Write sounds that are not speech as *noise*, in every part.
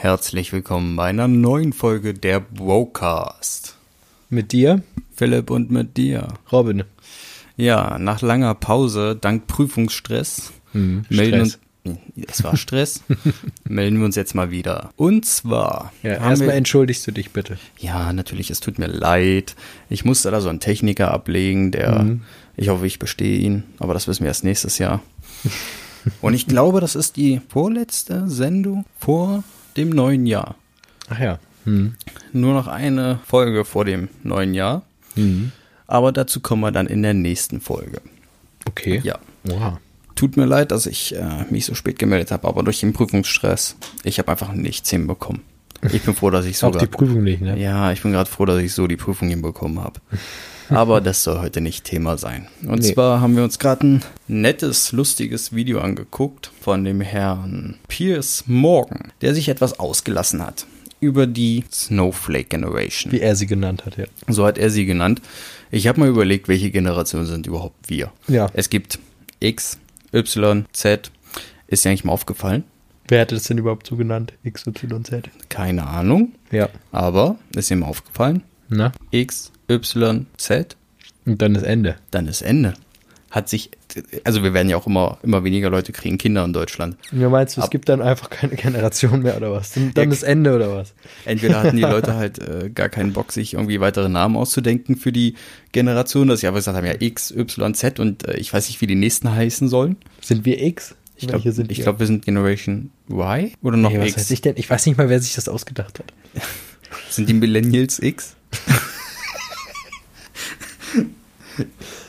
Herzlich willkommen bei einer neuen Folge der Brocast. Mit dir, Philipp und mit dir. Robin. Ja, nach langer Pause, dank Prüfungsstress, Hm, melden Stress. uns. Es war Stress. *laughs* melden wir uns jetzt mal wieder. Und zwar. Ja, erstmal entschuldigst du dich bitte. ja, natürlich, es tut mir leid. Ich musste da so einen Techniker ablegen, der. Mhm. Ich hoffe, ich bestehe ihn, aber das wissen wir erst nächstes Jahr. Und ich glaube, das ist die vorletzte Sendung vor dem neuen Jahr. Ach ja. Hm. Nur noch eine Folge vor dem neuen Jahr. Hm. Aber dazu kommen wir dann in der nächsten Folge. Okay. Ja. Wow. Tut mir leid, dass ich äh, mich so spät gemeldet habe, aber durch den Prüfungsstress, ich habe einfach nichts hinbekommen. Ich bin froh, dass ich *laughs* Auch sogar. die Prüfung nicht, ne? ja, ich bin gerade froh, dass ich so die Prüfung hinbekommen habe. *laughs* Aber das soll heute nicht Thema sein. Und Nee. zwar haben wir uns gerade ein nettes, lustiges Video angeguckt von dem Herrn Piers Morgan, der sich etwas ausgelassen hat über die Snowflake Generation. Wie er sie genannt hat, ja. So hat er sie genannt. Ich habe mal überlegt, welche Generation sind überhaupt wir. Ja. Es gibt X, Y, Z. Ist dir eigentlich mal aufgefallen? Wer hätte das denn überhaupt so genannt? X, Y, Z. Keine Ahnung. Ja. Aber ist mal aufgefallen? Na? X, Y, Z. Und dann das Ende. Dann ist Ende. Hat sich, also wir werden ja auch immer, immer weniger Leute kriegen Kinder in Deutschland. Ja, meinst du, es Ab- gibt dann einfach keine Generation mehr oder was? Dann, dann das Ende oder was? Entweder hatten die *laughs* Leute halt äh, gar keinen Bock, sich irgendwie weitere Namen auszudenken für die Generation, dass sie einfach gesagt haben, ja X, Y, Z und äh, ich weiß nicht, wie die nächsten heißen sollen. Sind wir X? Ich glaube, wir? glaub, wir sind Generation Y oder noch nee, was X. weiß ich denn? Ich weiß nicht mal, wer sich das ausgedacht hat. *laughs* Sind die Millennials X?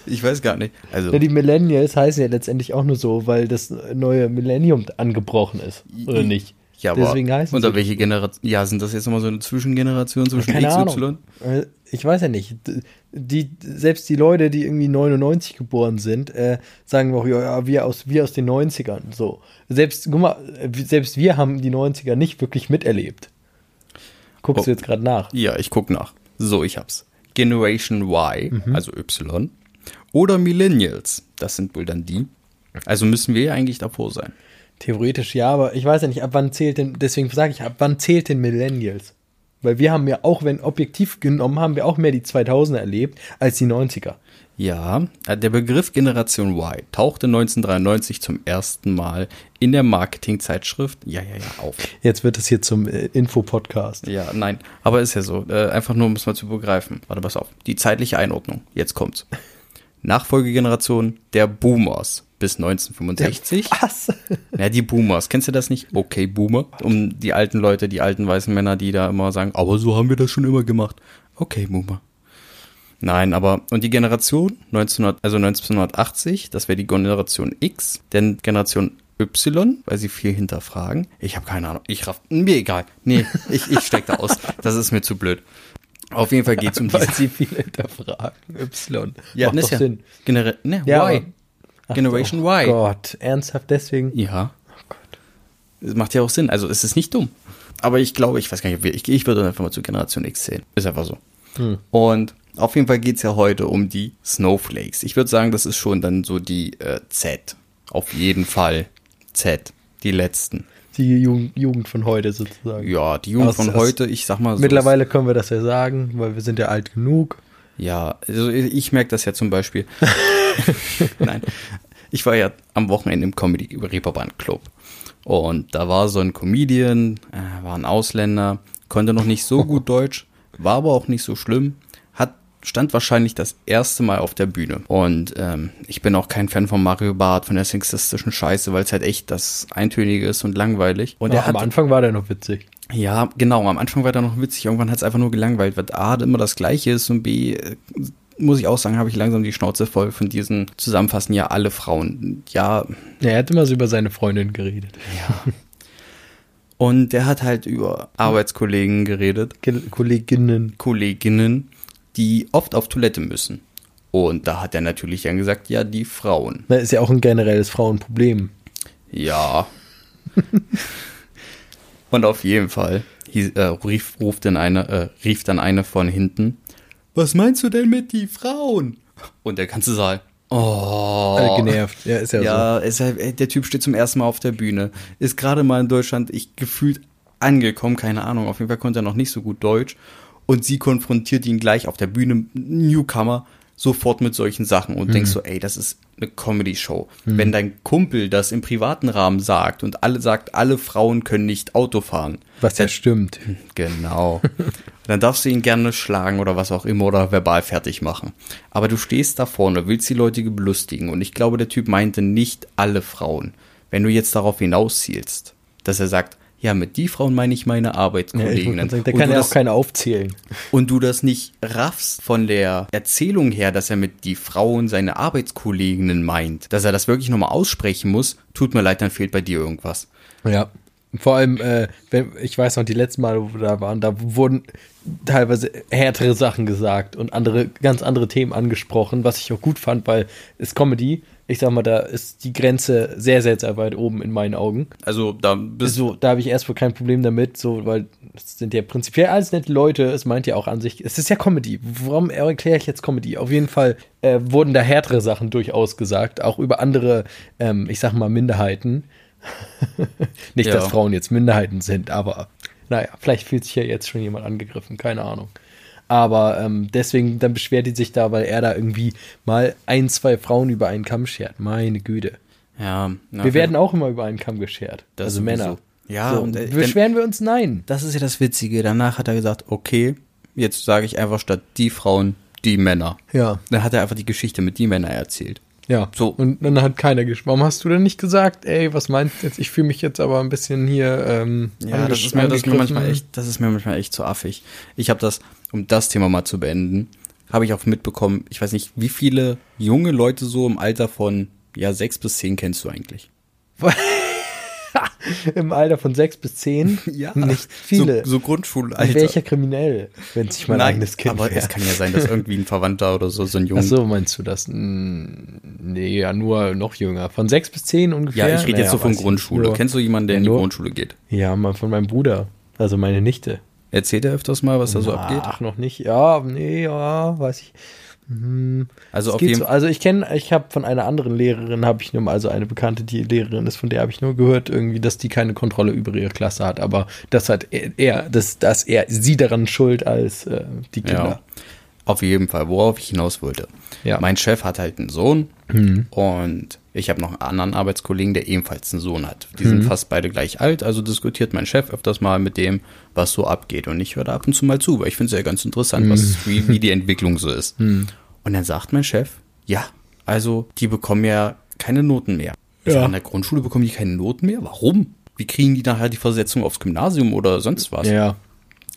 ich weiß gar nicht. Also, Ja, die Millennials heißen ja letztendlich auch nur so, weil das neue Millennium angebrochen ist. Oder nicht? ja, aber Deswegen heißen unter welche Generation? Ja, sind das jetzt nochmal so eine Zwischengeneration zwischen Keine X, Ahnung. Y? Äh, Ich weiß ja nicht. Die, selbst die Leute, die irgendwie 99 geboren sind, äh, sagen auch, ja, ja, wir aus, wir aus den 90ern. So. Selbst, guck mal, äh, selbst wir haben die 90er nicht wirklich miterlebt. Guckst Oh. du jetzt gerade nach? Ja, ich guck nach. So, ich hab's. Generation Y, Mhm. also Y. Oder Millennials. Das sind wohl dann die. Also müssen wir ja eigentlich davor sein. Theoretisch ja, aber ich weiß ja nicht, ab wann zählt denn, deswegen sage ich, ab wann zählt denn Millennials? Weil wir haben ja auch, wenn objektiv genommen, haben wir auch mehr die 2000er erlebt als die 90er. Ja, äh, der Begriff Generation Y tauchte 1993 zum ersten Mal in der Marketingzeitschrift, ja, ja, ja, auf. Jetzt wird es hier zum äh, Info-Podcast. Ja, nein, aber ist ja so. Äh, einfach nur, um es mal zu begreifen. Warte, pass auf. Die zeitliche Einordnung. Jetzt kommt's. Nachfolgegeneration der Boomers bis 1965. Was? Ja, die Boomers. Kennst du das nicht? Okay, Boomer. Um die alten Leute, die alten weißen Männer, die da immer sagen, aber so haben wir das schon immer gemacht. Okay, Boomer. Nein, aber, und die Generation 1900, also 1980, das wäre die Generation X, denn Generation Y, weil sie viel hinterfragen. Ich habe keine Ahnung. Ich raff, mir egal. Nee, ich, ich steck da aus. Das ist mir zu blöd. Auf jeden Fall geht's um Weil diese. sie viel hinterfragen. Y. Ja, Macht das doch ist ja Sinn. Genera ne, Ja, Y. Ach Generation doch, Y. Gott, ernsthaft deswegen? Ja. Oh Gott. Das macht ja auch Sinn. Also es ist nicht dumm. Aber ich glaube, ich weiß gar nicht, ob wir- ich, ich würde einfach mal zu Generation X zählen. Ist einfach so. Hm. Und auf jeden Fall geht's ja heute um die Snowflakes. Ich würde sagen, das ist schon dann so die äh, Z. Auf jeden Fall Z. Die letzten. Die Jugend, Jugend von heute sozusagen. Ja, die Jugend Aus- von aus- heute, ich sag mal so. Mittlerweile können wir das ja sagen, weil wir sind ja alt genug. Ja, also ich merke das ja zum Beispiel. *laughs* *laughs* Nein, ich war ja am Wochenende im Comedy Reeperbahn Club und da war so ein Comedian, äh, war ein Ausländer, konnte noch nicht so gut *laughs* Deutsch, war aber auch nicht so schlimm, hat stand wahrscheinlich das erste Mal auf der Bühne und ähm, ich bin auch kein Fan von Mario Barth, von der sexistischen Scheiße, weil es halt echt das Eintönige ist und langweilig. Und Ja, er hat am Anfang war der noch witzig. Ja, genau. Am Anfang war der noch witzig. Irgendwann hat es einfach nur gelangweilt, weil A immer das Gleiche ist und B, äh, muss ich auch sagen, habe ich langsam die Schnauze voll von diesen Zusammenfassen. Ja, alle Frauen. Ja, Ja, er hat immer so über seine Freundin geredet. ja. Und der hat halt über Arbeitskollegen geredet, Ge Kolleginnen. Kolleginnen, die oft auf Toilette müssen. Und da hat er natürlich dann gesagt, ja, die Frauen. Na, ist ja auch ein generelles Frauenproblem. Ja. *laughs* Und auf jeden Fall hieß, äh, rief, ruft dann eine, äh, rief dann eine von hinten. Was meinst du denn mit die Frauen? Und der ganze Saal. Oh. Alle genervt. Ja, ist ja, Ja, ist halt, ey, der Typ steht zum ersten Mal auf der Bühne. Ist gerade mal in Deutschland, ich gefühlt angekommen, keine Ahnung, auf jeden Fall konnte er noch nicht so gut Deutsch. Und sie konfrontiert ihn gleich auf der Bühne, Newcomer, sofort mit solchen Sachen und mhm. denkst so, ey, das ist eine Comedy-Show. Mhm. Wenn dein Kumpel das im privaten Rahmen sagt und alle sagt, alle Frauen können nicht Auto fahren. Was ja stimmt. *laughs* Genau. dann darfst du ihn gerne schlagen oder was auch immer oder verbal fertig machen. Aber du stehst da vorne, willst die Leute belustigen und ich glaube, der Typ meinte nicht alle Frauen. Wenn du jetzt darauf hinauszielst, dass er sagt, ja, mit die Frauen meine ich meine Arbeitskolleginnen. Ja, sagen, der kann ja auch keine aufzählen. Und du das nicht raffst von der Erzählung her, dass er mit die Frauen seine Arbeitskolleginnen meint, dass er das wirklich nochmal aussprechen muss, tut mir leid, dann fehlt bei dir irgendwas. Ja. Vor allem, äh, wenn, ich weiß noch, die letzten Male, wo wir da waren, da wurden teilweise härtere Sachen gesagt und andere, ganz andere Themen angesprochen, was ich auch gut fand, weil es Comedy, ich sag mal, da ist die Grenze sehr, sehr, sehr weit oben in meinen Augen. Also da bist so, da habe ich erstmal kein Problem damit, so, weil es sind ja prinzipiell alles nette Leute, es meint ja auch an sich, es ist ja Comedy. Warum erkläre ich jetzt Comedy? Auf jeden Fall äh, wurden da härtere Sachen durchaus gesagt, auch über andere, ähm, ich sag mal, Minderheiten. *laughs* Nicht, ja. dass Frauen jetzt Minderheiten sind, aber naja, vielleicht fühlt sich ja jetzt schon jemand angegriffen, keine Ahnung. Aber ähm, deswegen, dann beschwert die sich da, weil er da irgendwie mal ein, zwei Frauen über einen Kamm schert. Meine Güte. Ja. Na, wir werden auch immer über einen Kamm geschert. also Männer. Ja, so, und äh, beschweren wir uns? Nein. Das ist ja das Witzige. Danach hat er gesagt, okay, jetzt sage ich einfach statt die Frauen die Männer. Ja. Dann hat er einfach die Geschichte mit die Männer erzählt. Ja, so. Und dann hat keiner gesprochen. Warum hast du denn nicht gesagt, ey, was meinst du jetzt? Ich fühle mich jetzt aber ein bisschen hier. Ähm, ja, das ist, mir, das, ist mir manchmal echt, das ist mir manchmal echt zu affig. Ich habe das, um das Thema mal zu beenden, habe ich auch mitbekommen, ich weiß nicht, wie viele junge Leute so im Alter von ja sechs bis zehn kennst du eigentlich? *laughs* Im Alter von sechs bis zehn? *laughs* Ja. Nicht viele. So, so Grundschulalter. Welcher kriminell, wenn sich mein Nein, eigenes Kind Aber wär. es kann ja sein, dass irgendwie ein Verwandter oder so, so ein Junge. Ach so, meinst du das? Nee, ja, nur noch jünger. Von sechs bis zehn ungefähr? Ja, ich rede naja, jetzt so von Grundschule. Kennst du jemanden, der ja, in die Grundschule geht? Ja, mal von meinem Bruder. Also meine Nichte. Erzählt er öfters mal, was da so abgeht? Ach, noch nicht. Ja, nee, ja, weiß ich. Mhm. Also auf jeden so. Also ich kenne, ich habe von einer anderen Lehrerin, habe ich nur mal, also eine Bekannte, die Lehrerin ist, von der habe ich nur gehört, irgendwie, dass die keine Kontrolle über ihre Klasse hat. Aber das hat er, das, dass er sie daran schuld als äh, die Kinder. Ja. Auf jeden Fall, worauf ich hinaus wollte. Ja. Mein Chef hat halt einen Sohn mhm. und ich habe noch einen anderen Arbeitskollegen, der ebenfalls einen Sohn hat. Die mhm. sind fast beide gleich alt, also diskutiert mein Chef öfters mal mit dem, was so abgeht. Und ich höre da ab und zu mal zu, weil ich finde es ja ganz interessant, mhm. was, wie, wie die Entwicklung so ist. Mhm. Und dann sagt mein Chef, ja, also die bekommen ja keine Noten mehr. Ja. Sag, an der Grundschule bekommen die keine Noten mehr? Warum? Wie kriegen die nachher die Versetzung aufs Gymnasium oder sonst was? Ja.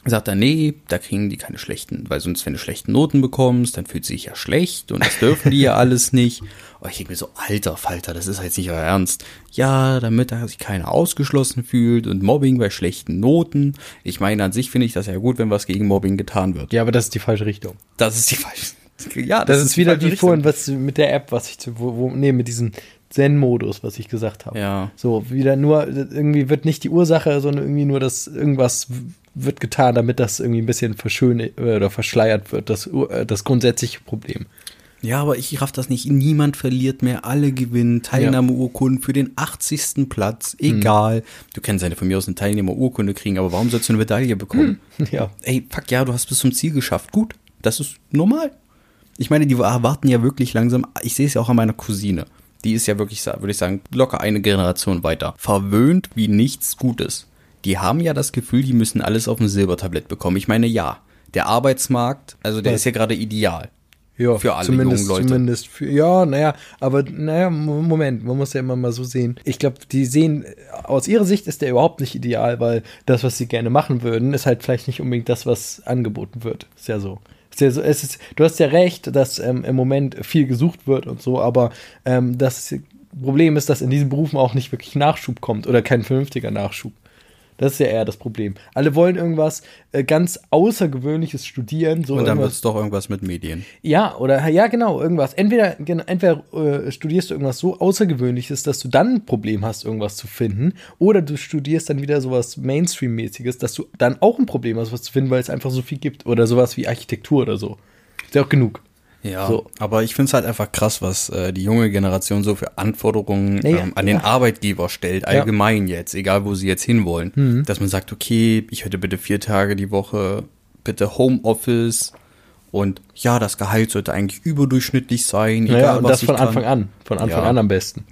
Sagt er, nee, da kriegen die keine schlechten, weil sonst, wenn du schlechte Noten bekommst, dann fühlt sich ja schlecht und das dürfen die ja *laughs* alles nicht. Und ich denke mir so, alter Falter, das ist jetzt nicht euer Ernst. Ja, damit da sich keiner ausgeschlossen fühlt und Mobbing bei schlechten Noten. Ich meine, an sich finde ich das ja gut, wenn was gegen Mobbing getan wird. Ja, aber das ist die falsche Richtung. Das ist die falsche *laughs* ja, das, das ist wieder die vorhin, was mit der App, was ich, wo, wo nee, mit diesem Zen-Modus, was ich gesagt habe. Ja. So, wieder nur, irgendwie wird nicht die Ursache, sondern irgendwie nur das, irgendwas wird getan, damit das irgendwie ein bisschen verschönt oder verschleiert wird, das, äh, das grundsätzliche Problem. Ja, aber ich raff das nicht. Niemand verliert mehr. Alle gewinnen. Teilnahmeurkunden für den 80. Platz. Egal. Hm. Du kannst ja von mir aus eine Teilnehmerurkunde kriegen, aber warum sollst du eine Medaille bekommen? Hm. Ja. Ey, fuck ja, du hast bis zum Ziel geschafft. Gut. Das ist normal. Ich meine, die warten ja wirklich langsam. Ich sehe es ja auch an meiner Cousine. Die ist ja wirklich, würde ich sagen, locker eine Generation weiter. Verwöhnt wie nichts Gutes. Die haben ja das Gefühl, die müssen alles auf dem Silbertablett bekommen. Ich meine, ja, der Arbeitsmarkt, also der ja. ist ja gerade ideal. Ja, für alle zumindest, jungen Leute. Zumindest für, ja, naja, aber naja, Moment, man muss ja immer mal so sehen. Ich glaube, die sehen, aus ihrer Sicht ist der überhaupt nicht ideal, weil das, was sie gerne machen würden, ist halt vielleicht nicht unbedingt das, was angeboten wird. Ist ja so. Es ist, du hast ja recht, dass ähm, im Moment viel gesucht wird und so, aber ähm, das Problem ist, dass in diesen Berufen auch nicht wirklich Nachschub kommt oder kein vernünftiger Nachschub. Das ist ja eher das Problem. Alle wollen irgendwas äh, ganz Außergewöhnliches studieren. So und dann wird es doch irgendwas mit Medien. Ja, oder ja, genau, irgendwas. Entweder, entweder äh, studierst du irgendwas so Außergewöhnliches, dass du dann ein Problem hast, irgendwas zu finden, oder du studierst dann wieder sowas Mainstream-mäßiges, dass du dann auch ein Problem hast, was zu finden, weil es einfach so viel gibt. Oder sowas wie Architektur oder so. Ist ja auch genug. Ja, So. aber ich finde es halt einfach krass, was äh, die junge Generation so für Anforderungen Ja, ähm, an den ja. Arbeitgeber stellt, allgemein jetzt, egal wo sie jetzt hinwollen. Mhm. Dass man sagt, okay, ich hätte bitte vier Tage die Woche, bitte Homeoffice und ja, das Gehalt sollte eigentlich überdurchschnittlich sein, egal Naja, und was das von kann. Anfang an. Von Anfang Ja. an am besten.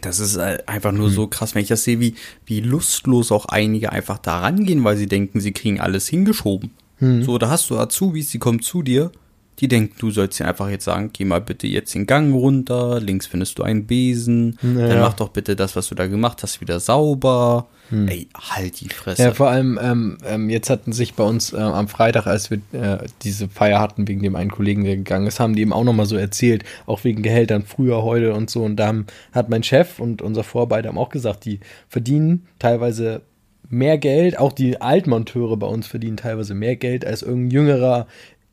Das ist äh, einfach nur so krass, wenn ich das sehe, wie, wie lustlos auch einige einfach da rangehen, weil sie denken, sie kriegen alles hingeschoben. So, da hast du Azubis, die kommen zu dir, die denken, du sollst dir einfach jetzt sagen, geh mal bitte jetzt den Gang runter, links findest du einen Besen, Ja. dann mach doch bitte das, was du da gemacht hast, wieder sauber. Ey, halt die Fresse. Ja, vor allem, ähm, ähm, jetzt hatten sich bei uns äh, am Freitag, als wir äh, diese Feier hatten, wegen dem einen Kollegen, der gegangen ist, haben die eben auch nochmal so erzählt, auch wegen Gehältern früher, heute und so. Und da haben, hat mein Chef und unser Vorarbeiter haben auch gesagt, die verdienen teilweise mehr Geld, auch die Altmonteure bei uns verdienen teilweise mehr Geld als irgendein jüngerer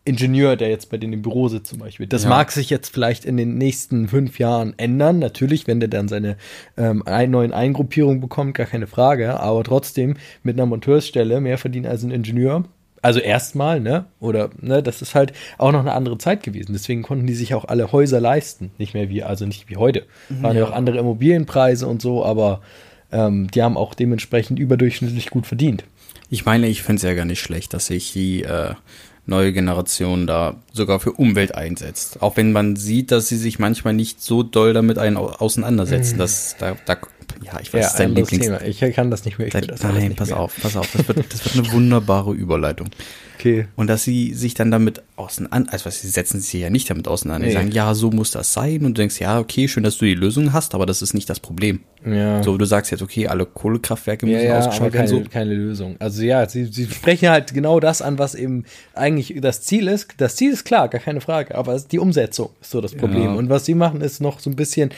Ingenieur, der jetzt bei denen im Büro sitzt zum Beispiel. Das Ja. mag sich jetzt vielleicht in den nächsten fünf Jahren ändern, natürlich, wenn der dann seine ähm, neuen Eingruppierungen bekommt, gar keine Frage, aber trotzdem mit einer Monteursstelle mehr verdienen als ein Ingenieur. Also erstmal, ne? Oder, ne, das ist halt auch noch eine andere Zeit gewesen. Deswegen konnten die sich auch alle Häuser leisten. Nicht mehr wie, also nicht wie heute. Waren ja auch andere Immobilienpreise und so, aber ähm, die haben auch dementsprechend überdurchschnittlich gut verdient. Ich meine, ich finde es ja gar nicht schlecht, dass sich die äh, neue Generation da sogar für Umwelt einsetzt. Auch wenn man sieht, dass sie sich manchmal nicht so doll damit ein auseinandersetzen. Das, da, da, ja, ich weiß, das ist dein anderes Lieblings... Thema. Ich kann das nicht mehr. Ich will das Nein, pass mehr. auf, pass auf. Das wird, das wird eine wunderbare Überleitung. Okay. Und dass sie sich dann damit auseinander, also was, sie setzen sich ja nicht damit auseinander. Nee. Die sagen, ja, so muss das sein. Und du denkst, ja, okay, schön, dass du die Lösung hast, aber das ist nicht das Problem. Ja. So, du sagst jetzt, okay, alle Kohlekraftwerke Ja, müssen ja, aber ausgeschaltet keine, werden. So. keine Lösung. Also ja, sie, sie sprechen halt genau das an, was eben eigentlich das Ziel ist. Das Ziel ist klar, gar keine Frage, aber es- die Umsetzung ist so das Problem. Und was sie machen, ist noch so ein bisschen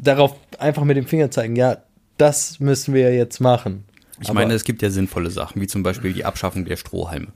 darauf einfach mit dem Finger zeigen, ja, das müssen wir jetzt machen. Ich Aber- meine, es gibt ja sinnvolle Sachen, wie zum Beispiel die Abschaffung der Strohhalme.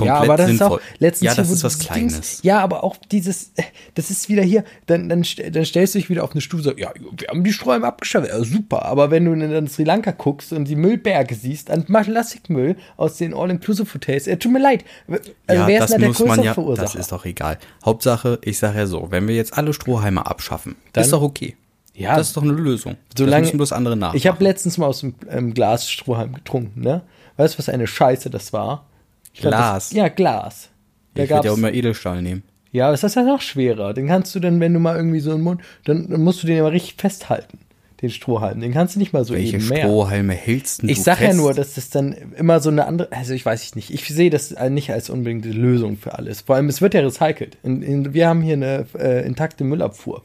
Ja, aber das ist auch letztens Ja, das hier, ist was Kleines. Dings- ja, aber auch dieses, *laughs* das ist wieder hier, dann, dann, dann stellst du dich wieder auf eine Stufe, so, ja, wir haben die Sträume abgeschafft, ja, super, aber wenn du in Sri Lanka guckst und die Müllberge siehst, an Plastikmüll aus den All-Inclusive-Hotels, äh, tut mir leid, also ja, wer ist das denn der größere ja, Verursacher? das ist doch egal. Hauptsache, ich sage ja so, wenn wir jetzt alle Strohhalme abschaffen, Dann- ist doch okay. Ja. Das ist doch eine Lösung. Solange, das müssen bloß andere nach. Ich habe letztens mal aus dem ähm, Glas Strohhalm getrunken, ne? Weißt du, was eine Scheiße das war? Fand Glas? Das, ja, Glas. Da ich würde ja auch immer Edelstahl nehmen. Ja, das ist ja noch schwerer. Den kannst du dann, wenn du mal irgendwie so einen Mund, dann, dann musst du den aber richtig festhalten, den Strohhalm. Den kannst du nicht mal so Welche eben mehr. Strohhalme hältst denn Ich du sag ja nur, dass das dann immer so eine andere, also ich weiß nicht, ich sehe das nicht als unbedingte Lösung für alles. Vor allem, es wird ja recycelt. In, in, wir haben hier eine äh, intakte Müllabfuhr.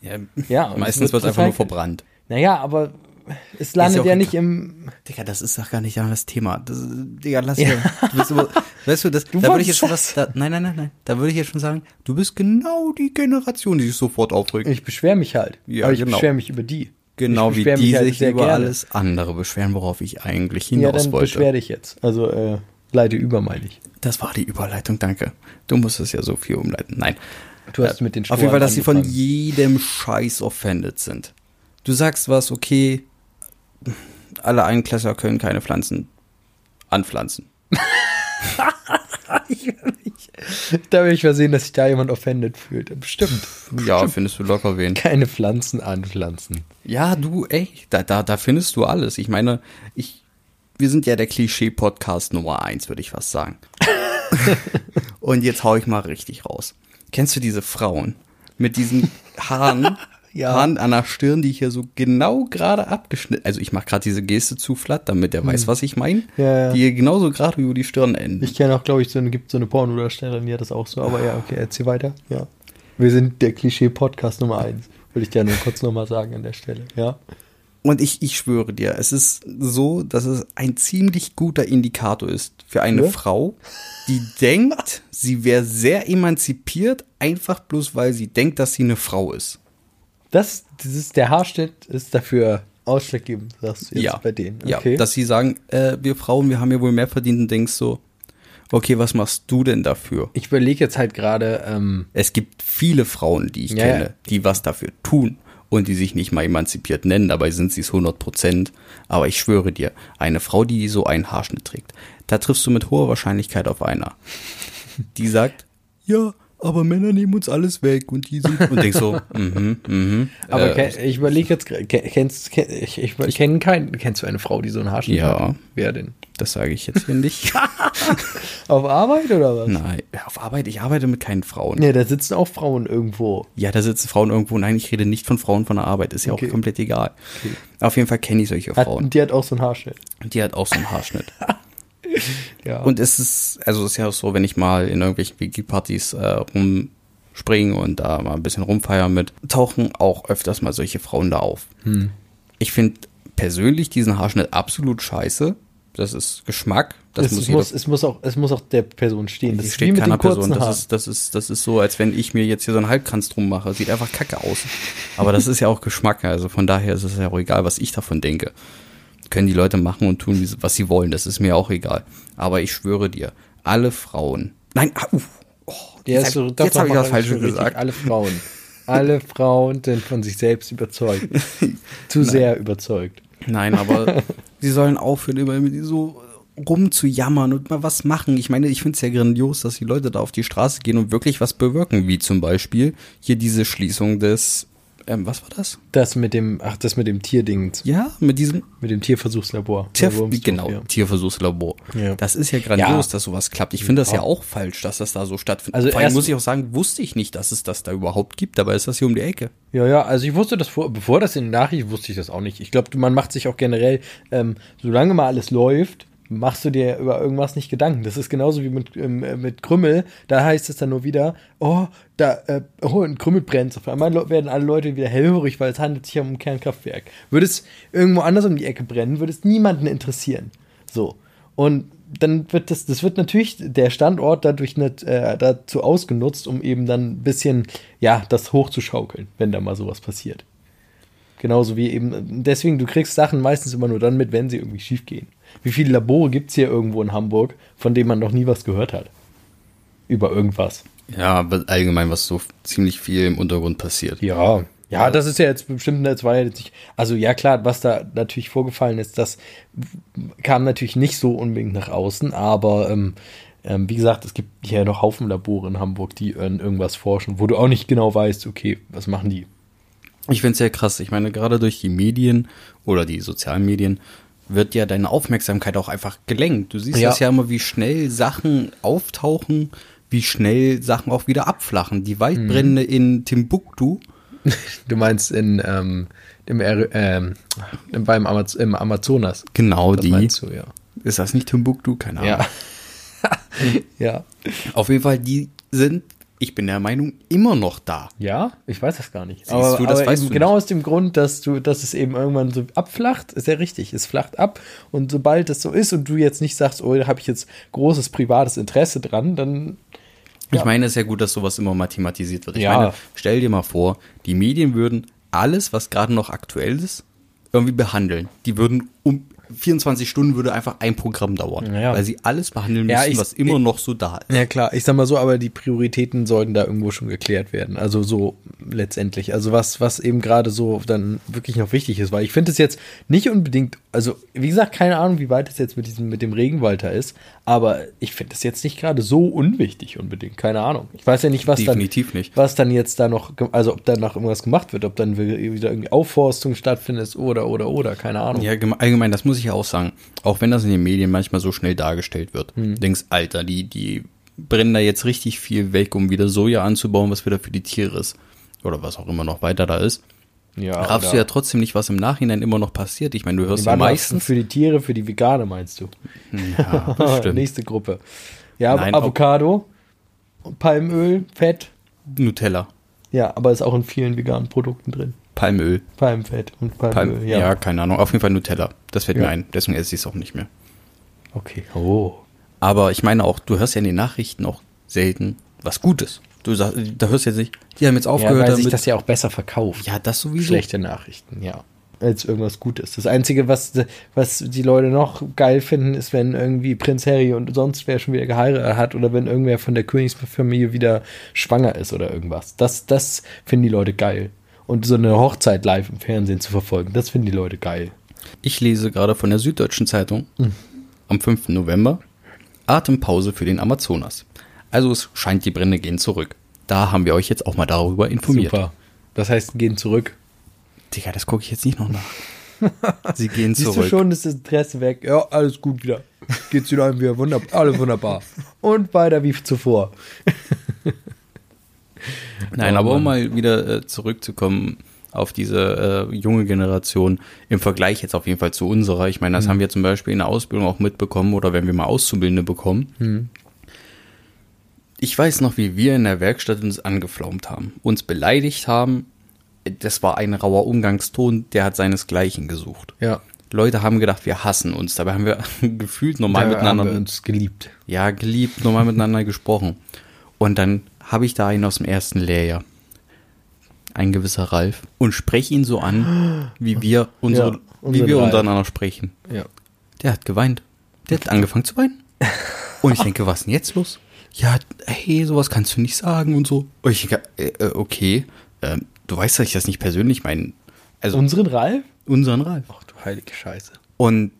Ja, Ja, *laughs* es meistens wird wird einfach nur verbrannt. Naja, aber es landet ja ja nicht im, Digga, das ist doch gar nicht das Thema. Das, Digga, lass ja. du bist Weißt du, das, da würde ich jetzt schon was, da, nein, nein, nein, nein, da würde ich jetzt schon sagen, du bist genau die Generation, die sich sofort aufregt. ich beschwere mich halt. Ja, aber ich genau. beschwere mich über die. genau wie die halt sich über gerne. alles andere beschweren, worauf ich eigentlich Ja, hinaus dann wollte. beschwer dich jetzt. Also, äh, leite über, meine ich. Das war die Überleitung, danke. Du musstest ja so viel umleiten. Nein. Du hast mit den Auf jeden Fall, dass sie von angefangen. jedem Scheiß offended sind. Du sagst was, okay, alle Einklässler können keine Pflanzen anpflanzen. *laughs* Da will ich mal sehen, dass sich da jemand offended fühlt. Bestimmt. Ja, findest du locker wen. Keine Pflanzen anpflanzen. Ja, du, ey, da, da, da findest du alles. Ich meine, ich, wir sind ja der Klischee-Podcast Nummer eins, würde ich fast sagen. *laughs* Und jetzt hau ich mal richtig raus. Kennst du diese Frauen mit diesen Haaren, Ja. Haaren an der Stirn, die hier so genau gerade abgeschnitten, also ich mache gerade diese Geste zu flatt, damit der weiß, was ich meine, Hm. Ja, ja. die hier genauso gerade über die Stirn enden. Ich kenne auch, glaube ich, so eine, gibt so eine Pornodarstellerin, die hat das auch so. Aber ja, okay, erzähl weiter. Ja. Wir sind der Klischee-Podcast Nummer eins. Würde ich dir nur kurz nochmal sagen an der Stelle. Ja. Und ich, ich schwöre dir, es ist so, dass es ein ziemlich guter Indikator ist für eine Ja? Frau, die denkt, sie wäre sehr emanzipiert, einfach bloß weil sie denkt, dass sie eine Frau ist. Das, das ist, der Haarschnitt ist dafür ausschlaggebend, sagst du jetzt ja. bei denen. Ja, Okay. dass sie sagen, äh, wir Frauen, wir haben ja wohl mehr verdient und denkst so, okay, was machst du denn dafür? ich überlege jetzt halt gerade, ähm, Es gibt viele Frauen, die ich Ja, kenne, ja. die was dafür tun und die sich nicht mal emanzipiert nennen, dabei sind sie es 100 Prozent. Aber ich schwöre dir, eine Frau, die so einen Haarschnitt trägt, da triffst du mit hoher Wahrscheinlichkeit auf einer, die sagt, ja, aber Männer nehmen uns alles weg und die sind und denkst so, mhm, mhm. Aber äh, ke- ich überlege jetzt, kennst, kenn, ich, ich, ich kenne keinen, kennst du eine Frau, die so einen Haarschnitt Ja. hat? Wer denn? das sage ich jetzt hier nicht. *laughs* Auf Arbeit oder was? Nein, auf Arbeit, ich arbeite mit keinen Frauen. Nee, da sitzen auch Frauen irgendwo. Ja, da sitzen Frauen irgendwo. Nein, ich rede nicht von Frauen von der Arbeit. Ist ja Okay. auch komplett egal. Auf jeden Fall kenne ich solche Hat, Frauen. die hat auch so einen Haarschnitt. Die hat auch so einen Haarschnitt. *laughs* *laughs* Ja. Und es ist, also es ist ja auch so, wenn ich mal in irgendwelchen WG-Partys äh, rumspringe und da mal ein bisschen rumfeiern mit, tauchen auch öfters mal solche Frauen da auf. Hm. Ich finde persönlich diesen Haarschnitt absolut scheiße. Das ist Geschmack. Das es, muss muss, es, muss auch, es muss auch der Person stehen. Das Das steht keiner Person. Das ist, das, ist, das ist so, als wenn ich mir jetzt hier so einen Halbkranz drum mache. Sieht einfach kacke aus. Aber das ist ja auch Geschmack. Also von daher ist es ja auch egal, was ich davon denke. Können die Leute machen und tun, was sie wollen. Das ist mir auch egal. Aber ich schwöre dir, alle Frauen. Nein, uff. Oh, Ja, jetzt hab- habe ich das Falsches schon richtig. gesagt. Alle Frauen. Alle Frauen sind von sich selbst überzeugt. *laughs* Zu sehr überzeugt. Nein, aber *laughs* sie sollen aufhören, immer so rumzujammern und mal was machen. Ich meine, ich finde es ja grandios, dass die Leute da auf die Straße gehen und wirklich was bewirken, wie zum Beispiel hier diese Schließung des, ähm, was war das? Das mit dem, ach, das mit dem Tierding, Ja, mit diesem mit dem Tierversuchslabor. Tier, genau, ja. Tierversuchslabor. Ja. Das ist ja grandios, Ja. dass sowas klappt. Ich finde das ja auch falsch, dass das da so stattfindet. Also Vor allem muss ich auch sagen, wusste ich nicht, dass es das da überhaupt gibt, aber ist das hier um die Ecke. Ja, ja, also ich wusste das vor, bevor das in den Nachrichten wusste ich das auch nicht. Ich glaube, man macht sich auch generell, ähm, solange mal alles läuft, machst du dir über irgendwas nicht Gedanken. Das ist genauso wie mit, ähm, äh, mit Krümmel. Da heißt es dann nur wieder, oh, da, äh, oh, ein Krümmel brennt. Auf einmal werden alle Leute wieder hellhörig, weil es handelt sich ja um ein Kernkraftwerk. Würde es irgendwo anders um die Ecke brennen, würde es niemanden interessieren. So. Und dann wird das, das wird natürlich der Standort dadurch nicht äh, dazu ausgenutzt, um eben dann ein bisschen, ja, das hochzuschaukeln, wenn da mal sowas passiert. Genauso wie eben, deswegen, du kriegst Sachen meistens immer nur dann mit, wenn sie irgendwie schief gehen. Wie viele Labore gibt es hier irgendwo in Hamburg, von denen man noch nie was gehört hat? Über irgendwas. Ja, aber allgemein, was so ziemlich viel im Untergrund passiert. Ja, ja, das ist ja jetzt bestimmt, das war ja jetzt nicht, also ja klar, was da natürlich vorgefallen ist, das kam natürlich nicht so unbedingt nach außen, aber ähm, ähm, wie gesagt, es gibt hier noch Haufen Labore in Hamburg, die an irgendwas forschen, wo du auch nicht genau weißt, okay, was machen die? Ich finde es sehr krass. Ich meine, gerade durch die Medien oder die sozialen Medien wird ja deine Aufmerksamkeit auch einfach gelenkt. Du siehst Ja. das ja immer, wie schnell Sachen auftauchen, wie schnell Sachen auch wieder abflachen. Die Waldbrände in Timbuktu, *laughs* Du meinst in, ähm, im, ähm, beim Amaz im Amazonas. genau Das die. du, ja. Ist das nicht Timbuktu? Keine Ahnung. Ja. *laughs* ja. Auf jeden Fall, die sind, ich bin der Meinung, immer noch da. Ja, ich weiß das gar nicht. Siehst aber du, das aber weißt du genau nicht. aus dem Grund, dass du, dass es eben irgendwann so abflacht, ist ja richtig. Es flacht ab und sobald es so ist und du jetzt nicht sagst, oh, da habe ich jetzt großes privates Interesse dran, dann Ich Ja. meine, es ist ja gut, dass sowas immer mal thematisiert wird. Ich Ja. meine, stell dir mal vor, die Medien würden alles, was gerade noch aktuell ist, irgendwie behandeln. Die würden um 24 Stunden würde einfach ein Programm dauern, Ja. weil sie alles behandeln Ja, müssen, ich- was immer ich- noch so da ist. Ja klar, ich sag mal so, aber die Prioritäten sollten da irgendwo schon geklärt werden. Also so letztendlich. Also was, was eben gerade so dann wirklich noch wichtig ist, weil ich finde es jetzt nicht unbedingt, also wie gesagt, keine Ahnung, wie weit es jetzt mit diesem, mit dem Regenwald da ist, aber ich finde es jetzt nicht gerade so unwichtig unbedingt. Keine Ahnung. Ich weiß ja nicht, was Definitiv dann, nicht. was dann jetzt da noch, also ob da noch irgendwas gemacht wird, ob dann wieder irgendwie Aufforstung stattfindet oder, oder, oder, keine Ahnung. Ja, gem- allgemein, das muss ich ja auch sagen. Auch wenn das in den Medien manchmal so schnell dargestellt wird. Hm. Du denkst, Alter, die, die brennen da jetzt richtig viel weg, um wieder Soja anzubauen, was wieder für die Tiere ist. Oder was auch immer noch weiter da ist. ja Raffst du ja trotzdem nicht, was im Nachhinein immer noch passiert. Ich meine, du hörst ja meistens. Für die Tiere, für die Vegane meinst du? Ja, *laughs* bestimmt. Nächste Gruppe. Ja, Nein, Avocado, Palmöl, Fett. Nutella, Ja, aber ist auch in vielen veganen Produkten drin. Palmöl. Palmfett und Palmöl, Palm, ja. keine Ahnung. Auf jeden Fall Nutella. Das fällt Ja. mir ein. Deswegen esse ich es auch nicht mehr. Okay. Oh. Aber ich meine auch, du hörst ja in den Nachrichten auch selten was Gutes. Du sagst, da hörst du jetzt nicht, die haben jetzt Ja, aufgehört weil sich damit. das ja auch besser verkauft. ja, das sowieso. Schlechte Nachrichten, ja. Als irgendwas Gutes. Das Einzige, was, was die Leute noch geil finden, ist, wenn irgendwie Prinz Harry und sonst wer schon wieder geheiratet hat oder wenn irgendwer von der Königsfamilie wieder schwanger ist oder irgendwas. Das, das finden die Leute geil. Und so eine Hochzeit live im Fernsehen zu verfolgen, das finden die Leute geil. Ich lese gerade von der Süddeutschen Zeitung am 5. November Atempause für den Amazonas. Also es scheint, die Brände gehen zurück. da haben wir euch jetzt auch mal darüber informiert. Super. Das heißt, gehen zurück. Digga, das gucke ich jetzt nicht noch nach. *laughs* Sie gehen Siehst zurück. du schon, ist das Interesse weg. Ja, alles gut wieder. Geht's wieder ein wieder wunderbar. Alles wunderbar. Und weiter wie zuvor. *laughs* Nein, aber um Mann. mal wieder äh, zurückzukommen auf diese äh, junge Generation im Vergleich jetzt auf jeden Fall zu unserer. Ich meine, das haben wir zum Beispiel in der Ausbildung auch mitbekommen oder wenn wir mal Auszubildende bekommen. Ich weiß noch, wie wir in der Werkstatt uns angeflaumt haben, uns beleidigt haben. Das war ein rauer Umgangston, der hat seinesgleichen gesucht. Ja. Leute haben gedacht, wir hassen uns. Dabei haben wir *laughs* gefühlt normal Da miteinander haben wir uns geliebt. ja, geliebt, normal miteinander gesprochen. Und dann habe ich da einen aus dem ersten Lehrjahr, ein gewisser Ralf, und spreche ihn so an, wie wir, unsere, Ja, wie wir Ralf. untereinander sprechen. Ja. Der hat geweint. Der hat angefangen zu weinen. *laughs* Und ich denke, was ist denn jetzt los? Ja, hey, sowas kannst du nicht sagen und so. Und ich denke, äh, äh, okay, ähm, du weißt, dass ich das nicht persönlich meine. Also Unseren Ralf? unseren Ralf. Ach du heilige Scheiße. Und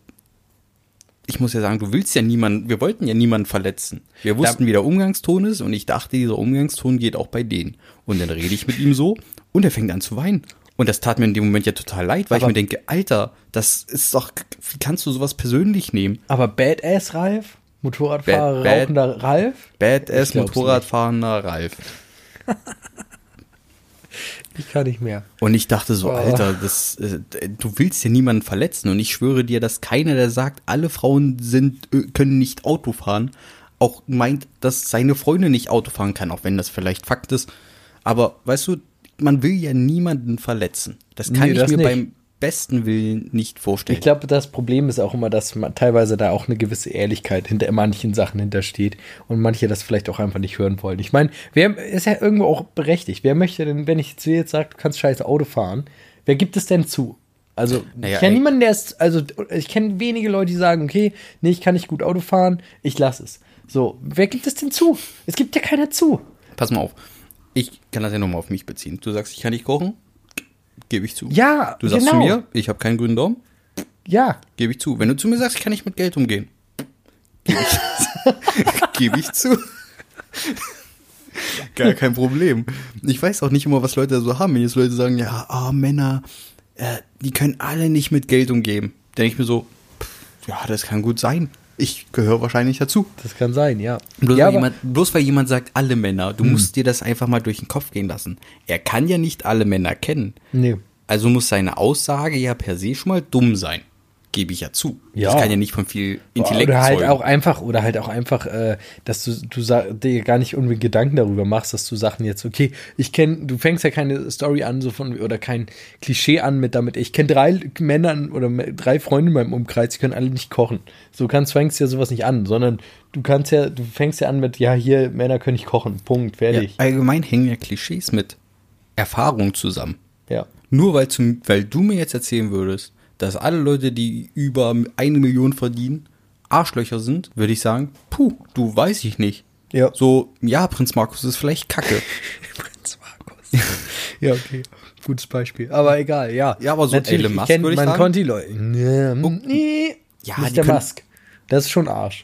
ich muss ja sagen, du willst ja niemanden, wir wollten ja niemanden verletzen. Wir wussten, wie der Umgangston ist und ich dachte, dieser Umgangston geht auch bei denen. Und dann rede ich mit ihm so und er fängt an zu weinen. Und das tat mir in dem Moment ja total leid, weil Aber- ich mir denke, Alter, das ist doch, wie kannst du sowas persönlich nehmen? Aber Badass Ralf? Motorradfahrer, Bad- bad- rauchender Ralf? Badass Motorradfahrender Ralf. *laughs* Ich kann nicht mehr. Und ich dachte so, Oh. Alter, das, äh, du willst ja niemanden verletzen. Und ich schwöre dir, dass keiner, der sagt, alle Frauen sind, äh, können nicht Auto fahren, auch meint, dass seine Freundin nicht Auto fahren kann, auch wenn das vielleicht Fakt ist. Aber weißt du, man will ja niemanden verletzen. Das kann Nee, ich das mir nicht. beim besten Willen nicht vorstellen. Ich glaube, das Problem ist auch immer, dass man teilweise da auch eine gewisse Ehrlichkeit hinter manchen Sachen hintersteht und manche das vielleicht auch einfach nicht hören wollen. Ich meine, wer ist ja irgendwo auch berechtigt. Wer möchte denn, wenn ich zu dir jetzt sage, du kannst scheiße Auto fahren, wer gibt es denn zu? Also, Naja, ich kenne niemanden, der ist, also, ich kenne wenige Leute, die sagen, okay, nee, ich kann nicht gut Auto fahren, ich lasse es. So, wer gibt es denn zu? Es gibt ja keiner zu. Pass mal auf. Ich kann das ja nochmal auf mich beziehen. Du sagst, ich kann nicht kochen, gebe ich zu. Ja, Du sagst genau. zu mir, ich habe keinen grünen Daumen, Ja, Gebe ich zu. Wenn du zu mir sagst, ich kann nicht mit Geld umgehen, gebe ich, *laughs* gebe ich zu. Gar kein Problem. Ich weiß auch nicht immer, was Leute so haben. Wenn jetzt Leute sagen, ja, ah, Männer, äh, die können alle nicht mit Geld umgehen. Denke ich mir so, pff, ja, das kann gut sein. Ich gehöre wahrscheinlich dazu. das kann sein, ja. Bloß, ja, weil jemand, bloß weil jemand sagt, alle Männer, du musst dir das einfach mal durch den Kopf gehen lassen. Er kann ja nicht alle Männer kennen. nee. Also muss seine Aussage ja per se schon mal dumm sein. Gebe ich ja zu. Ja. Ich kann ja nicht von viel Intellekt oder halt zeugen. auch einfach oder halt auch einfach, äh, dass du du dir gar nicht unbedingt Gedanken darüber machst, dass du Sachen jetzt okay, ich kenne, du fängst ja keine Story an so von oder kein Klischee an mit damit. Ich kenne drei Männer oder drei Freunde in meinem Umkreis, die können alle nicht kochen. So kannst fängst ja sowas nicht an, sondern du kannst ja, du fängst ja an mit ja hier Männer können nicht kochen. Punkt, ja, fertig. allgemein hängen ja Klischees mit Erfahrung zusammen. Ja. Nur weil, zum, weil du mir jetzt erzählen würdest, dass alle Leute, die über eine Million verdienen, Arschlöcher sind, würde ich sagen, puh, du weiß ich nicht. Ja. So, ja, Prinz Markus ist vielleicht kacke. *laughs* Prinz Markus. *laughs* ja, okay. Gutes Beispiel. Aber egal, ja. Ja, aber so Natürlich, Elon Musk, würde ich man sagen. konnte die Leute. Nee, nee. Ja, können- Musk. Das ist schon Arsch.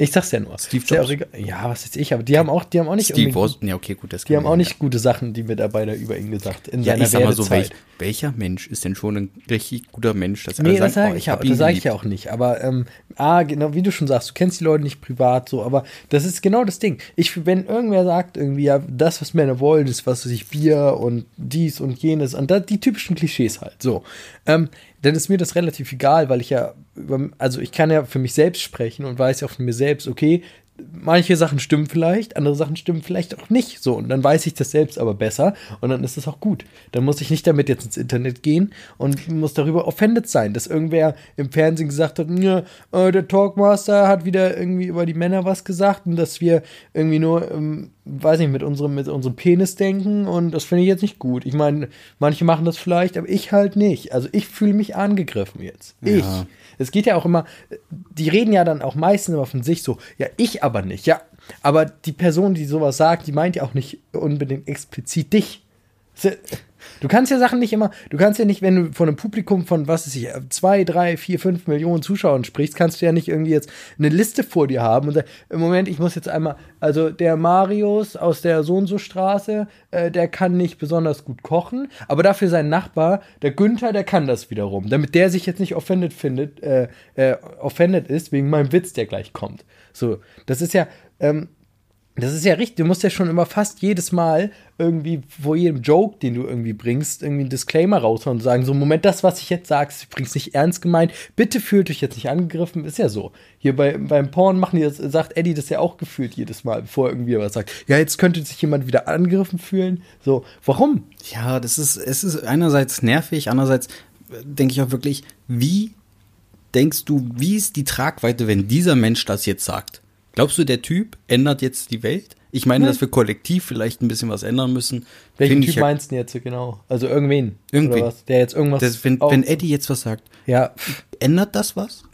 Ich sag's ja nur. Steve ja, Jobs. egal. ja, was weiß ich, aber die haben auch, die haben auch nicht Steve unbedingt- Woz, ja, okay, gut, das die haben auch ja. nicht gute Sachen, die Mitarbeiter über ihn gesagt in Ja, seiner ich sag mal so, welch, welcher Mensch ist denn schon ein richtig guter Mensch, dass alle Nee, das sagen, sage oh, ich, ja, hab das ihn sag ich ja auch nicht. Aber ähm, ah, genau, wie du schon sagst, du kennst die Leute nicht privat so, aber das ist genau das Ding. Ich, wenn irgendwer sagt, irgendwie, ja, das, was Männer wollen, ist was weiß ich, Bier und dies und jenes und da, die typischen Klischees halt. So. Ähm, dann ist mir das relativ egal, weil ich ja, also ich kann ja für mich selbst sprechen und weiß ja auch von mir selbst, okay, manche Sachen stimmen vielleicht, andere Sachen stimmen vielleicht auch nicht. So, und dann weiß ich das selbst aber besser und dann ist das auch gut. Dann muss ich nicht damit jetzt ins Internet gehen und muss darüber offended sein, dass irgendwer im Fernsehen gesagt hat, ja, äh, der Talkmaster hat wieder irgendwie über die Männer was gesagt und dass wir irgendwie nur, ähm, weiß nicht, mit unserem, mit unserem Penis denken und das finde ich jetzt nicht gut. Ich meine, manche machen das vielleicht, aber ich halt nicht. Also ich fühle mich angegriffen jetzt. Ich. Es geht ja auch immer, die reden ja dann auch meistens immer von sich so, ja, ich aber nicht, ja. Aber die Person, die sowas sagt, die meint ja auch nicht unbedingt explizit dich. Du kannst ja Sachen nicht immer, du kannst ja nicht, wenn du von einem Publikum von, was ist ich, zwei, drei, vier, fünf Millionen Zuschauern sprichst, kannst du ja nicht irgendwie jetzt eine Liste vor dir haben und sagen, im Moment, ich muss jetzt einmal, also der Marius aus der so und so Straße, äh, der kann nicht besonders gut kochen, aber dafür sein Nachbar, der Günther, der kann das wiederum, damit der sich jetzt nicht offended findet, äh, äh, offended ist wegen meinem Witz, der gleich kommt. So, das ist ja, ähm, das ist ja richtig. Du musst ja schon immer fast jedes Mal irgendwie vor jedem Joke, den du irgendwie bringst, irgendwie einen Disclaimer raushauen und sagen: So, Moment, das, was ich jetzt sage, ist übrigens nicht ernst gemeint. Bitte fühlt euch jetzt nicht angegriffen. Ist ja so. Hier bei, beim Porn machen die das, sagt Eddie das ja auch gefühlt jedes Mal, bevor irgendwie was sagt. Ja, jetzt könnte sich jemand wieder angegriffen fühlen. So, warum? Ja, das ist, es ist einerseits nervig, andererseits denke ich auch wirklich, wie denkst du, wie ist die Tragweite, wenn dieser Mensch das jetzt sagt? Glaubst du, der Typ ändert jetzt die Welt? Ich meine, dass wir kollektiv vielleicht ein bisschen was ändern müssen. Welchen Typ ja- meinst du jetzt genau? Also irgendwen? Irgendwen. Was? Der jetzt irgendwas. Das, wenn, wenn Eddie jetzt was sagt, ja, ändert das was?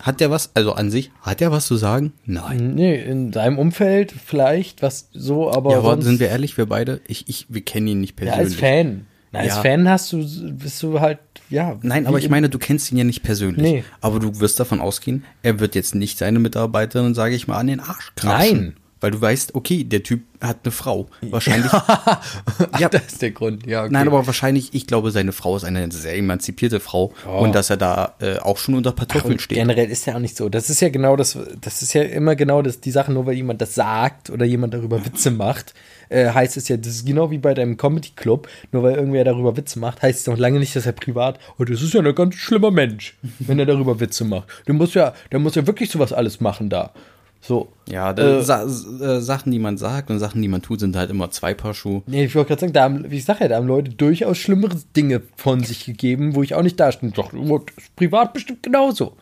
Hat der was, also an sich, hat er was zu sagen? Nein. nee, in seinem Umfeld vielleicht, was so, aber. Ja, aber sonst, sind wir ehrlich, wir beide, ich, ich, wir kennen ihn nicht ja, persönlich. als Fan. Na, als Ja. Fan hast du, bist du halt, ja. Nein, aber ich meine, du kennst ihn ja nicht persönlich. Nee. Aber du wirst davon ausgehen, er wird jetzt nicht seine Mitarbeiterin, sage ich mal, an den Arsch kratschen. Nein. Weil du weißt, okay, der Typ hat eine Frau. Wahrscheinlich. *laughs* ja, das ist der Grund, ja. Okay. Nein, aber wahrscheinlich, ich glaube, seine Frau ist eine sehr emanzipierte Frau und dass er da äh, auch schon unter Kartoffeln Und steht. generell ist ja auch nicht so. Das ist ja genau das, das ist ja immer genau das, die Sache, nur weil jemand das sagt oder jemand darüber Witze macht, äh, heißt es ja, das ist genau wie bei deinem Comedy Club, nur weil irgendwer darüber Witze macht, heißt es noch lange nicht, dass er privat, oh, das ist ja ein ganz schlimmer Mensch, wenn er darüber Witze macht. Der muss ja, der muss ja wirklich sowas alles machen da. So. Ja, da, Äh, Sa äh, Sachen, die man sagt und Sachen, die man tut, sind halt immer zwei Paar Schuhe. Nee, ich wollte gerade sagen, da haben, wie ich sage ja, da haben Leute durchaus schlimmere Dinge von sich gegeben, wo ich auch nicht da stand. Doch, das ist privat bestimmt genauso.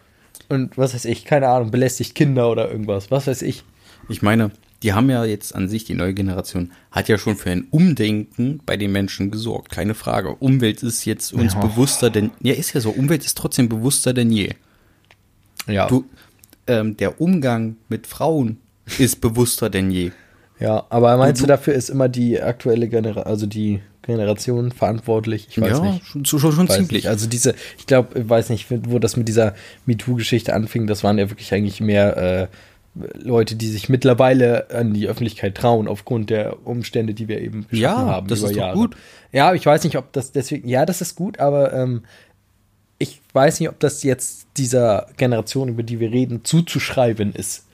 Und was weiß ich, keine Ahnung, belästigt Kinder oder irgendwas, was weiß ich. Ich meine, die haben ja jetzt an sich, die neue Generation, hat ja schon für ein Umdenken bei den Menschen gesorgt. Keine Frage. Umwelt ist jetzt uns Ja. bewusster denn, ja, ist ja so, Umwelt ist trotzdem bewusster denn je. Ja. Du, ähm, der Umgang mit Frauen ist bewusster denn je. Ja, aber meinst du, du- dafür ist immer die aktuelle Generation, also die Generation verantwortlich? Ich weiß ja, nicht. schon, schon, schon ziemlich. Nicht. Also diese, ich glaube, ich weiß nicht, wo das mit dieser MeToo-Geschichte anfing, das waren ja wirklich eigentlich mehr äh, Leute, die sich mittlerweile an die Öffentlichkeit trauen, aufgrund der Umstände, die wir eben geschaffen Ja, haben das über ist doch Jahre. gut. Ja, ich weiß nicht, ob das deswegen, ja, das ist gut, aber ähm, ich weiß nicht, ob das jetzt dieser Generation, über die wir reden, zuzuschreiben ist.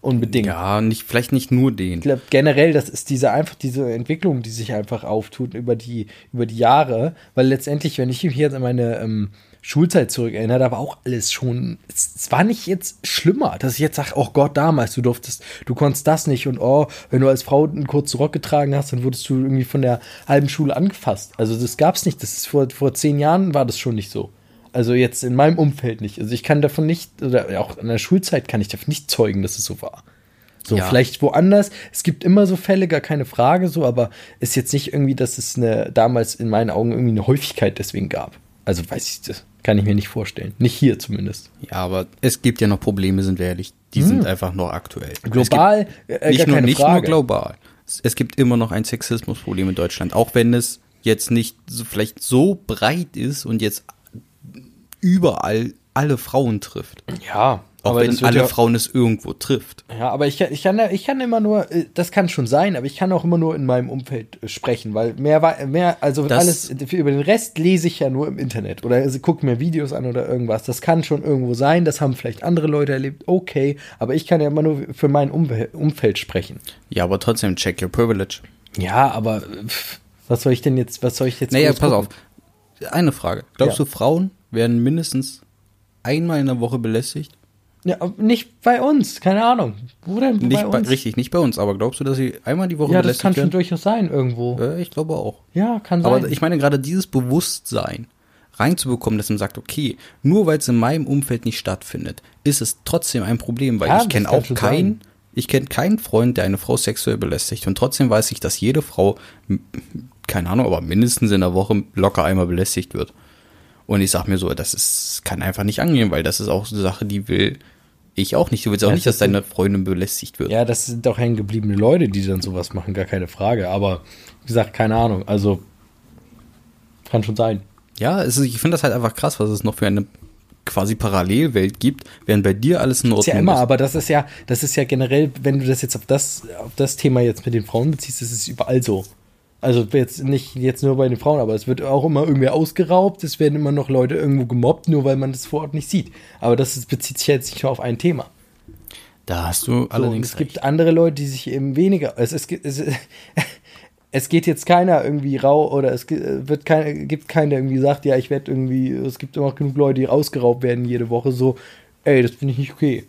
Unbedingt. ja, nicht, vielleicht nicht nur Ich den. glaube, generell, das ist diese einfach diese Entwicklung, die sich einfach auftut über die, über die Jahre, weil letztendlich, wenn ich mich jetzt an meine ähm, Schulzeit zurückerinnere, da war auch alles schon, es, es war nicht jetzt schlimmer, dass ich jetzt sage, oh Gott, damals, du durftest, du konntest das nicht und oh, wenn du als Frau einen kurzen Rock getragen hast, dann wurdest du irgendwie von der halben Schule angefasst. Also das gab's nicht, das ist vor, vor zehn Jahren war das schon nicht so. Also jetzt in meinem Umfeld nicht. Also ich kann davon nicht, oder auch in der Schulzeit kann ich davon nicht zeugen, dass es so war. So, Ja. vielleicht woanders. Es gibt immer so Fälle, gar keine Frage, so, aber ist jetzt nicht irgendwie, dass es eine, damals in meinen Augen irgendwie eine Häufigkeit deswegen gab. Also weiß ich, das kann ich mir nicht vorstellen. Nicht hier zumindest. Ja, aber es gibt ja noch Probleme, sind wir ehrlich. Die sind einfach noch aktuell. Hm. Global, es äh, gibt, nicht, nur, nicht nur Frage. global. Es, es gibt immer noch ein Sexismusproblem in Deutschland, auch wenn es jetzt nicht so, vielleicht so breit ist und jetzt überall alle Frauen trifft. Ja, Auch aber wenn alle ja, Frauen es irgendwo trifft. Ja, aber ich, kann- ich, kann, ich kann immer nur, äh, das kann schon sein, aber ich kann auch immer nur in meinem Umfeld äh, sprechen, weil mehr, mehr also Das- alles, über den Rest lese ich ja nur im Internet oder also gucke mir Videos an oder irgendwas. Das kann schon irgendwo sein, das haben vielleicht andere Leute erlebt, okay, aber ich kann ja immer nur für mein Umwel- Umfeld sprechen. Ja, aber trotzdem, check your privilege. Ja, aber pff, was soll ich denn jetzt, was soll ich jetzt Naja, pass gucken? auf. Eine Frage. Glaubst Ja. du, Frauen werden mindestens einmal in der Woche belästigt? Ja, nicht bei uns, keine Ahnung. Wo denn Nicht bei bei, uns? richtig, nicht bei uns, aber glaubst du, dass sie einmal die Woche ja, das belästigt kann schon werden? durchaus sein irgendwo. Äh, ich glaube auch. Ja, kann sein. Aber ich meine, gerade dieses Bewusstsein reinzubekommen, dass man sagt, okay, nur weil es in meinem Umfeld nicht stattfindet, ist es trotzdem ein Problem, weil Ja, ich das kenne auch keinen, ich kenne keinen Freund, der eine Frau sexuell belästigt und trotzdem weiß ich, dass jede Frau, keine Ahnung, aber mindestens in der Woche locker einmal belästigt wird. Und ich sag mir so, das ist, kann einfach nicht angehen, weil das ist auch eine Sache, die will ich auch nicht. Du willst auch Ja, nicht, das dass deine Freundin belästigt wird. Ja, das sind doch hängengebliebene Leute, die dann sowas machen, gar keine Frage. Aber wie gesagt, keine Ahnung. Also Kann schon sein. Ja, ist, ich finde das halt einfach krass, was es noch für eine quasi Parallelwelt gibt, während bei dir alles in Ordnung ist. Ja immer, aber das ist ja, das ist ja generell, wenn du das jetzt auf das, auf das Thema jetzt mit den Frauen beziehst, ist es überall so. Also jetzt nicht jetzt nur bei den Frauen, aber es wird auch immer irgendwie ausgeraubt, es werden immer noch Leute irgendwo gemobbt, nur weil man das vor Ort nicht sieht. Aber das ist, bezieht sich jetzt nicht nur auf ein Thema. Da hast du allerdings. So, es recht. gibt andere Leute, die sich eben weniger. Es, es, es, es *laughs* geht jetzt keiner irgendwie rau oder es wird kein, gibt keiner, der irgendwie sagt, ja, ich werde irgendwie, es gibt immer genug Leute, die rausgeraubt werden jede Woche, so, ey, das finde ich nicht okay.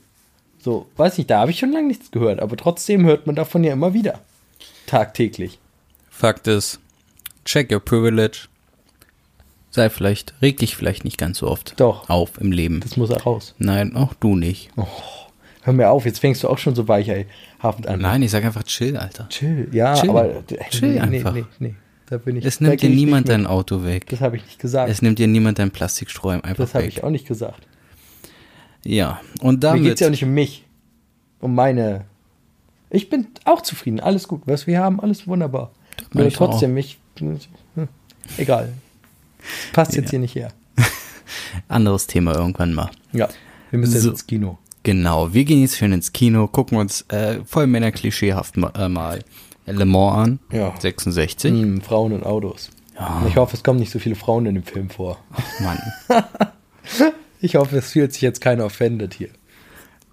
So, weiß nicht, da habe ich schon lange nichts gehört, aber trotzdem hört man davon ja immer wieder. Tagtäglich. Fakt ist, check your privilege. Sei vielleicht, reg dich vielleicht nicht ganz so oft Doch. auf im Leben. Das muss er raus. Nein, auch du nicht. Oh, hör mir auf, jetzt fängst du auch schon so weichhaft an. Nein, ich sag einfach chill, Alter. Chill, ja, Chill. aber Chill nee, einfach. Nee, nee, nee, da bin ich. Es nimmt dir niemand dein Auto weg. Das habe ich nicht gesagt. Es nimmt dir niemand dein Plastikstrohhalm einfach das habe weg. ich auch nicht gesagt. Ja, und Mir damit. geht es ja auch nicht um mich. Um meine. Ich bin auch zufrieden. Alles gut. Was wir haben, alles wunderbar. Nur ich trotzdem, mich. Hm, egal. Passt jetzt Ja. hier nicht her. *laughs* anderes Thema irgendwann mal. Ja. Wir müssen So. jetzt ins Kino. Genau, wir gehen jetzt schön ins Kino, gucken uns äh, voll Männer klischeehaft ma- äh, mal Le Mans an. Ja. 66. Hm, Frauen und Autos. Ja. Ich hoffe, es kommen nicht so viele Frauen in dem Film vor. Mann. *laughs* Ich hoffe, es fühlt sich jetzt keiner offended hier.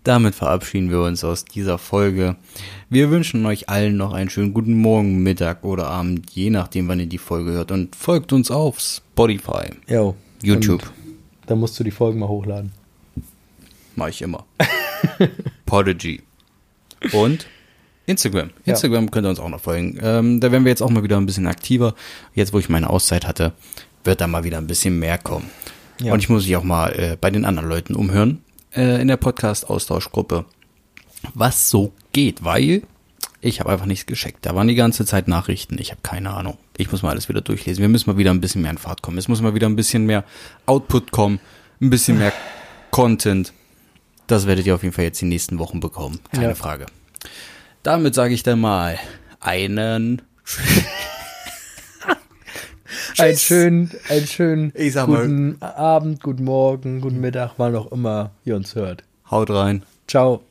Damit verabschieden wir uns aus dieser Folge. Wir wünschen euch allen noch einen schönen guten Morgen, Mittag oder Abend, je nachdem, wann ihr die Folge hört. Und folgt uns auf Spotify, Jo. YouTube. Dann musst du die Folgen mal hochladen. Mache ich immer. *laughs* Podigy. Und Instagram. Ja. Instagram könnt ihr uns auch noch folgen. Ähm, da werden wir jetzt auch mal wieder ein bisschen aktiver. Jetzt, wo ich meine Auszeit hatte, wird da mal wieder ein bisschen mehr kommen. Ja. Und ich muss mich auch mal äh, bei den anderen Leuten umhören äh, in der Podcast-Austauschgruppe, was so geht, weil ich habe einfach nichts gescheckt. Da waren die ganze Zeit Nachrichten. Ich habe keine Ahnung. Ich muss mal alles wieder durchlesen. Wir müssen mal wieder ein bisschen mehr in Fahrt kommen. Es muss mal wieder ein bisschen mehr Output kommen, ein bisschen mehr Content. Das werdet ihr auf jeden Fall jetzt die nächsten Wochen bekommen. Keine Ja. Frage. Damit sage ich dann mal einen Einen schönen, einen schönen sag mal- guten Abend, guten Morgen, guten Mittag, wann auch immer ihr uns hört. Haut rein. Ciao.